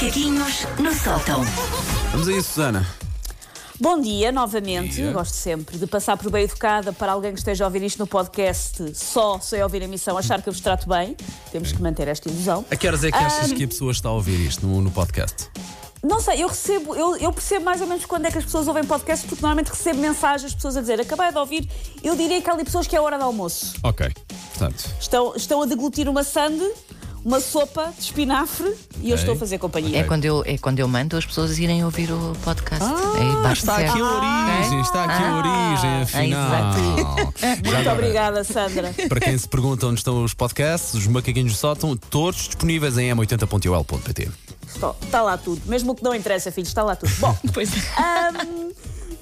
Macaquinhos no sótão. Vamos a isso, Susana. Bom dia, novamente. Dia. Gosto sempre de passar por bem educada para alguém que esteja a ouvir isto no podcast só sem ouvir a emissão, achar que eu vos trato bem. Temos que manter esta ilusão. A que horas é que achas que a pessoa está a ouvir isto no, no podcast? Não sei, eu recebo, eu, eu percebo mais ou menos quando é que as pessoas ouvem podcast, porque normalmente recebo mensagens das pessoas a dizer acabei de ouvir. Eu diria que há ali pessoas que é a hora do almoço. Ok. Portanto, Estão, estão a deglutir uma sande, uma sopa de espinafre e eu estou a fazer companhia. É quando, eu, é quando eu mando as pessoas irem ouvir o podcast. é, basta está aqui a origem, está aqui a origem, Ah, afinal. Muito agora, obrigada, Sandra. Para quem se pergunta onde estão os podcasts, os macaquinhos do sótão, todos disponíveis em m80.ol.pt. Está, está lá tudo. Mesmo o que não interessa, filhos, está lá tudo. Bom, Pois é. Ahm,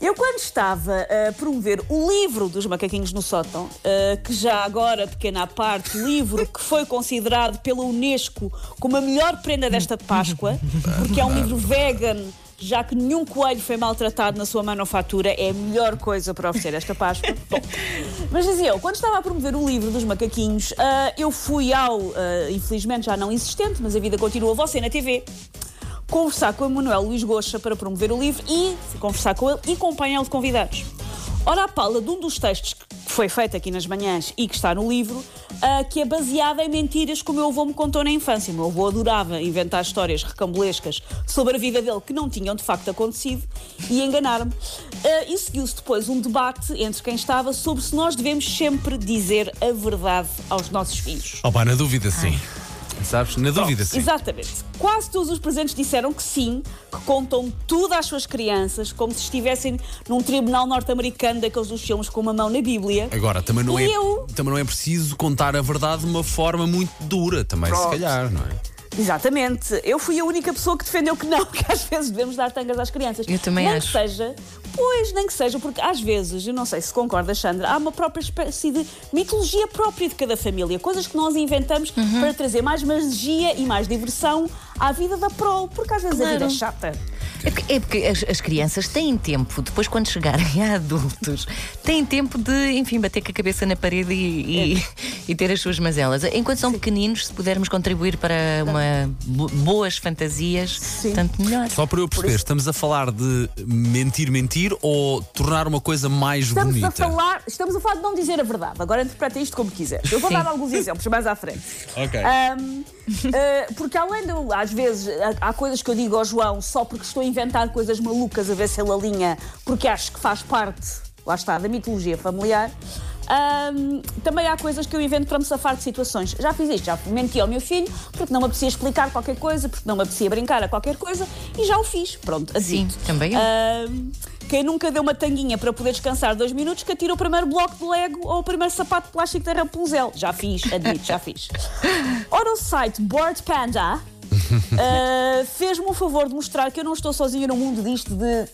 eu quando estava a promover o livro dos macaquinhos no sótão, ah, que já agora, pequena à parte, livro que foi considerado pela Unesco como a melhor prenda desta Páscoa, porque é um livro vegan, já que nenhum coelho foi maltratado na sua manufatura, é a melhor coisa para oferecer esta Páscoa. Bom, mas dizia eu, quando estava a promover o livro dos macaquinhos, ah, eu fui ao, ah, infelizmente já não existente, mas a vida continua, você na TV conversar com o Manuel Luís Goxa para promover o livro e conversar com ele e com painel de convidados. Ora, a pala de um dos textos que foi feito aqui nas manhãs e que está no livro, ah, que é baseada em mentiras que o meu avô me contou na infância. O meu avô adorava inventar histórias recambolescas sobre a vida dele que não tinham de facto acontecido e enganar-me. Ah, e seguiu-se depois um debate entre quem estava sobre se nós devemos sempre dizer a verdade aos nossos filhos. Opa, na dúvida sim. Sabes? Na dúvida sim. Exatamente. Quase todos os presentes disseram que sim, que contam tudo às suas crianças, como se estivessem num tribunal norte-americano daqueles dos filmes com uma mão na Bíblia. Agora, também não, E é, eu? também não é preciso contar a verdade de uma forma muito dura, também, se Pronto. calhar, não é? Exatamente. Eu fui a única pessoa que defendeu que não, que às vezes devemos dar tangas às crianças. Eu também nem acho. que seja, pois, nem que seja, porque às vezes, eu não sei se concorda, Sandra, há uma própria espécie de mitologia própria de cada família, coisas que nós inventamos Uhum. para trazer mais magia e mais diversão à vida da prole, porque às vezes a vida é Claro. chata. É porque, é porque as, as crianças têm tempo, depois quando chegarem a adultos, têm tempo de, enfim, bater com a cabeça na parede e, e- e ter as suas mazelas. Enquanto são pequeninos, se pudermos contribuir para uma bo- boas fantasias, tanto melhor. Só para eu perceber, estamos a falar de mentir, mentir ou tornar uma coisa mais Estamos bonita? a falar, estamos a falar de não dizer a verdade. Agora interpreta isto como quiser. Eu vou Sim. dar alguns exemplos mais à frente. Ok. Ahm, ah, porque além de, eu, às vezes, há, há coisas que eu digo ao João só porque estou inventar coisas malucas a ver se ele alinha, porque acho que faz parte, lá está, da mitologia familiar. ahm, também há coisas que eu invento para me safar de situações. Já fiz isto, já menti ao meu filho porque não me apetecia explicar qualquer coisa, porque não me apetecia brincar a qualquer coisa e já o fiz. Pronto, Sim, admito. também eu. Ahm, quem nunca deu uma tanguinha para poder descansar dois minutos que atira o primeiro bloco de Lego ou o primeiro sapato de plástico da Rapunzel. Já fiz, admito, já fiz. Ora, o site Board Panda ah, fez-me um favor de mostrar que eu não estou sozinha no mundo disto de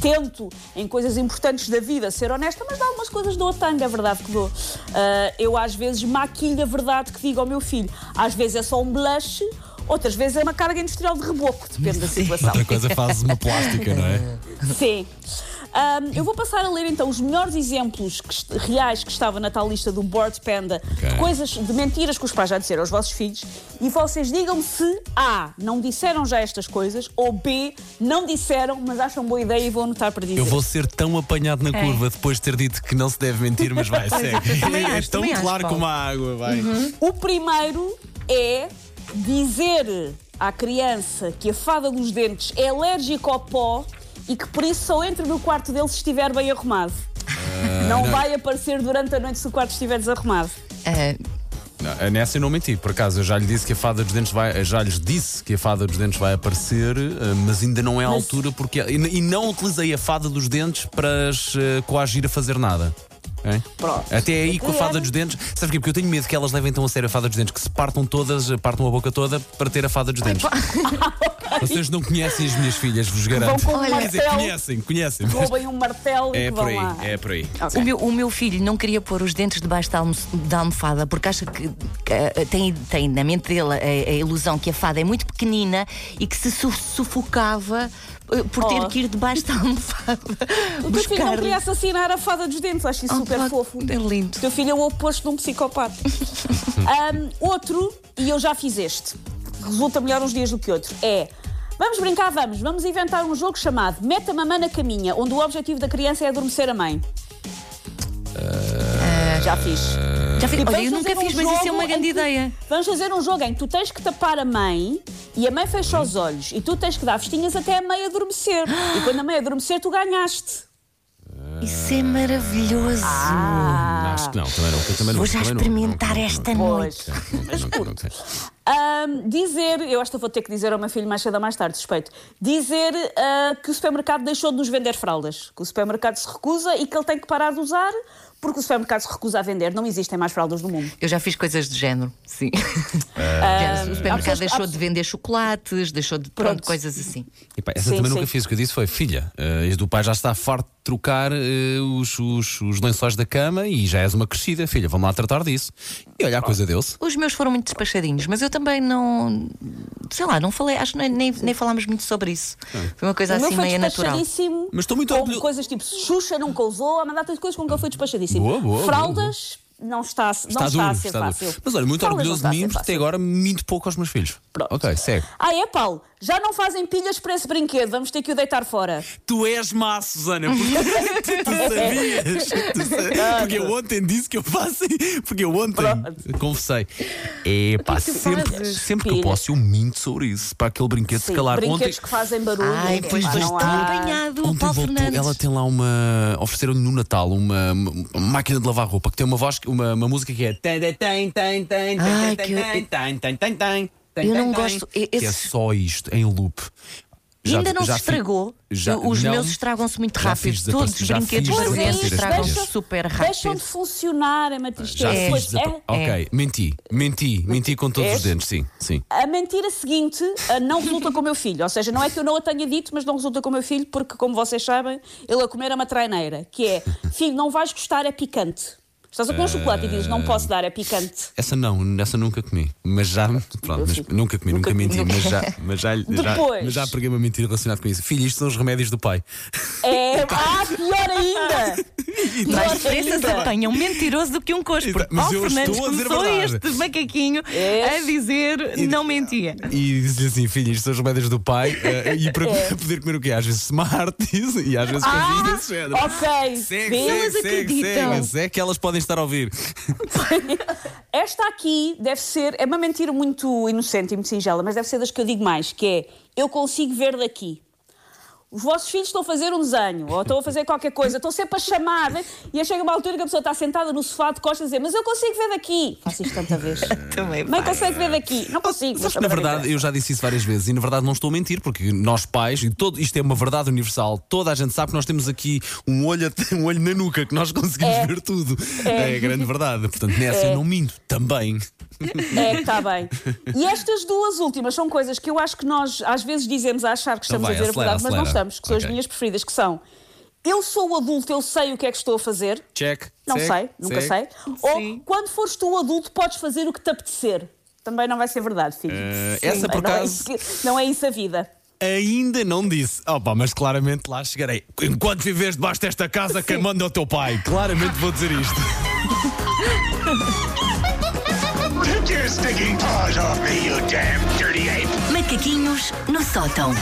tento em coisas importantes da vida ser honesta, mas de algumas coisas dou a tanga, é verdade que dou. Ah, eu às vezes maquilho a verdade que digo ao meu filho. Às vezes é só um blush, outras vezes é uma carga industrial de reboco, depende da situação. Outra coisa fazes uma plástica, não é? Sim. Ahm, eu vou passar a ler então os melhores exemplos que reais que estava na tal lista do Board Panda Ok. de coisas, de mentiras que os pais já disseram aos vossos filhos e vocês digam-me se A. não disseram já estas coisas ou B. não disseram, mas acham boa ideia e vou anotar para dizer. Eu vou ser tão apanhado na É. curva depois de ter dito que não se deve mentir, mas vai, segue. É tão claro Paulo. como a água, vai. O primeiro é dizer à criança que a fada dos dentes é alérgica ao pó e que por isso só entra no quarto dele se estiver bem arrumado. não, vai aparecer durante a noite se o quarto estiver desarrumado. Ah, Não, nessa eu não menti, por acaso eu já lhe disse que a fada dos dentes vai, já lhes disse que a fada dos dentes vai aparecer, eh, mas ainda não é a Mas- altura porque e, não utilizei a fada dos dentes para as coagir a fazer nada. Pronto. Até aí com a fada dos dentes, sabes porquê? Porque eu tenho medo que elas levem tão a sério a fada dos dentes, que se partam todas, partam a boca toda para ter a fada dos dentes. Vocês não conhecem as minhas filhas, vos garanto. com um Quer dizer, martelo. conhecem, conhecem. mas roubem um martelo É e que por vão aí, lá. é por aí. O meu, o meu filho não queria pôr os dentes debaixo da, almo- da almofada porque acha que, que, eh, tem, tem na mente dele a, a ilusão que a fada é muito pequenina e que se su- sufocava eh, por ter Oh. que ir debaixo da almofada. O teu filho não queria assassinar a fada dos dentes, acho isso Oh, super fofo. É lindo. O teu filho é o oposto de um psicopata. Ahm, outro, e eu já fiz este, resulta melhor uns dias do que outro, é Vamos brincar, vamos. Vamos inventar um jogo chamado Meta Mamã na Caminha, onde o objetivo da criança é adormecer a mãe. Já fiz. Já fiz. Olha, eu nunca um fiz, mas isso é uma grande que- ideia. Vamos fazer um jogo em que tu tens que tapar a mãe e a mãe fecha os olhos e tu tens que dar vestinhas até a mãe adormecer. E quando a mãe adormecer, tu ganhaste. Isso é maravilhoso. Ah. Acho que não, também não. Também não Vou já experimentar não, não, esta não, noite. não, não, não, não, não. Ahm, dizer, eu acho que vou ter que dizer ao meu filho mais cedo ou mais tarde, suspeito. Dizer ah, que o supermercado deixou de nos vender fraldas. Que o supermercado se recusa e que ele tem que parar de usar porque o supermercado se recusa a vender. Não existem mais fraldas no mundo. Eu já fiz coisas do género, sim. Ah, o supermercado pessoas deixou há- de vender chocolates, deixou de. Pronto, Pronto. coisas assim. Epá, essa Sim, também sim. nunca fiz. O que eu disse foi: filha, eh, este do pai já está farto de trocar eh, os, os, os lençóis da cama e já és uma crescida, filha, vamos lá tratar disso. E olha, a coisa deu-se. Os meus foram muito despachadinhos, mas eu também não. Sei lá, não falei, acho que nem, nem, falámos muito sobre isso. Foi uma coisa O assim meio natural. despachadíssimo. Mas estou muito com orgulho- coisas tipo Xuxa nunca usou, há uma data de coisas com que ele foi despachadíssimo. Boa, boa, Fraldas não está, não Está está duro, a ser está duro. fácil. Mas olha, muito Fraldas não orgulhoso está de mim, porque até agora minto pouco aos meus filhos. Pronto. Ok, segue. Ah, é, Paulo? Já não fazem pilhas para esse brinquedo, vamos ter que o deitar fora. Tu és má, Susana, porque tu, tu sabias. Tu sa- porque eu ontem disse que eu faço. Porque eu ontem confessei. É pá, sempre, sempre que eu posso, eu minto sobre isso. Para aquele brinquedo, se Sim, calar. brinquedos Ontem, que fazem barulho. Ai, pois pois não está há- apanhado voltou, Fernandes. ela tem lá uma. Ofereceram-lhe no Natal uma, uma máquina de lavar roupa que tem uma voz, uma, uma música que é. Ai, que- tem, Eu não gosto- tem. e- Que é esse- só isto, em loop. E ainda não já se fi- estragou. já- os não. meus estragam-se muito Já rápido. fiz Todos os já brinquedos fiz barulhentos estragam-se super Deixam de rápido. funcionar, é uma Já tristeza. desapa- é- Ok, menti, menti, menti com todos os dentes, sim, sim. A mentira seguinte ah, não resulta com o meu filho. Ou seja, não é que eu não a tenha dito, mas não resulta com o meu filho, porque, como vocês sabem, ele a comer é uma traineira. Que é, filho, não vais gostar, é picante. Estás a comer um chocolate e dizes, não posso dar, é picante. Essa não, essa nunca comi. Mas já. Pronto, mas nunca comi, nunca, Nunca- menti, nunca- mas já, mas já, já, Depois. mas já preguei uma mentira relacionada com isso. Filho, isto são os remédios do pai. É, ah, pior ainda! Mais Pior depressa se ainda. apanha um mentiroso do que um coxo. Porque Mas Paulo eu Fernandes a a começou verdade. este macaquinho a És? dizer não mentia. E disse-lhe assim: filho, isto são os remédios do pai. eh, e para É. poder comer o quê? Às vezes smart e às vezes coisas Ah, desse género. ok. Segue, segue, Elas segue, acreditam. segue. É que elas podem estar a ouvir. Esta aqui deve ser, é uma mentira muito inocente e muito singela, mas deve ser das que eu digo mais, que é, eu consigo ver daqui. Os vossos filhos estão a fazer um desenho, ou estão a fazer qualquer coisa, estão sempre a chamar, né? e aí chega uma altura que a pessoa está sentada no sofá de costas a dizer, mas eu consigo ver daqui. Faço isto tanta vez. Também Mãe consegue ver daqui. Não consigo. Mas na verdade, eu já disse isso várias vezes e na verdade não estou a mentir, porque nós pais, e todo, isto é uma verdade universal, toda a gente sabe que nós temos aqui um olho, um olho na nuca, que nós conseguimos É. ver tudo. É. a grande verdade. Portanto, nessa eu não minto também. É, está bem. E estas duas últimas são coisas que eu acho que nós às vezes dizemos a achar que Então estamos vai, a dizer acelera, a verdade, mas não acelera. Estamos, que são as Ok. minhas preferidas, que são eu sou o adulto, eu sei o que é que estou a fazer. Check. Não segue, sei, nunca segue. sei. Ou Sim. quando fores tu adulto, podes fazer o que te apetecer. Também não vai ser verdade, filho. Eh, essa, por não, é acaso- isso que- não é isso a vida. Ainda não disse. Opa, mas claramente lá chegarei. Enquanto viveres debaixo desta casa, quem manda é o teu pai. Claramente vou dizer isto. Macaquinhos no sótão.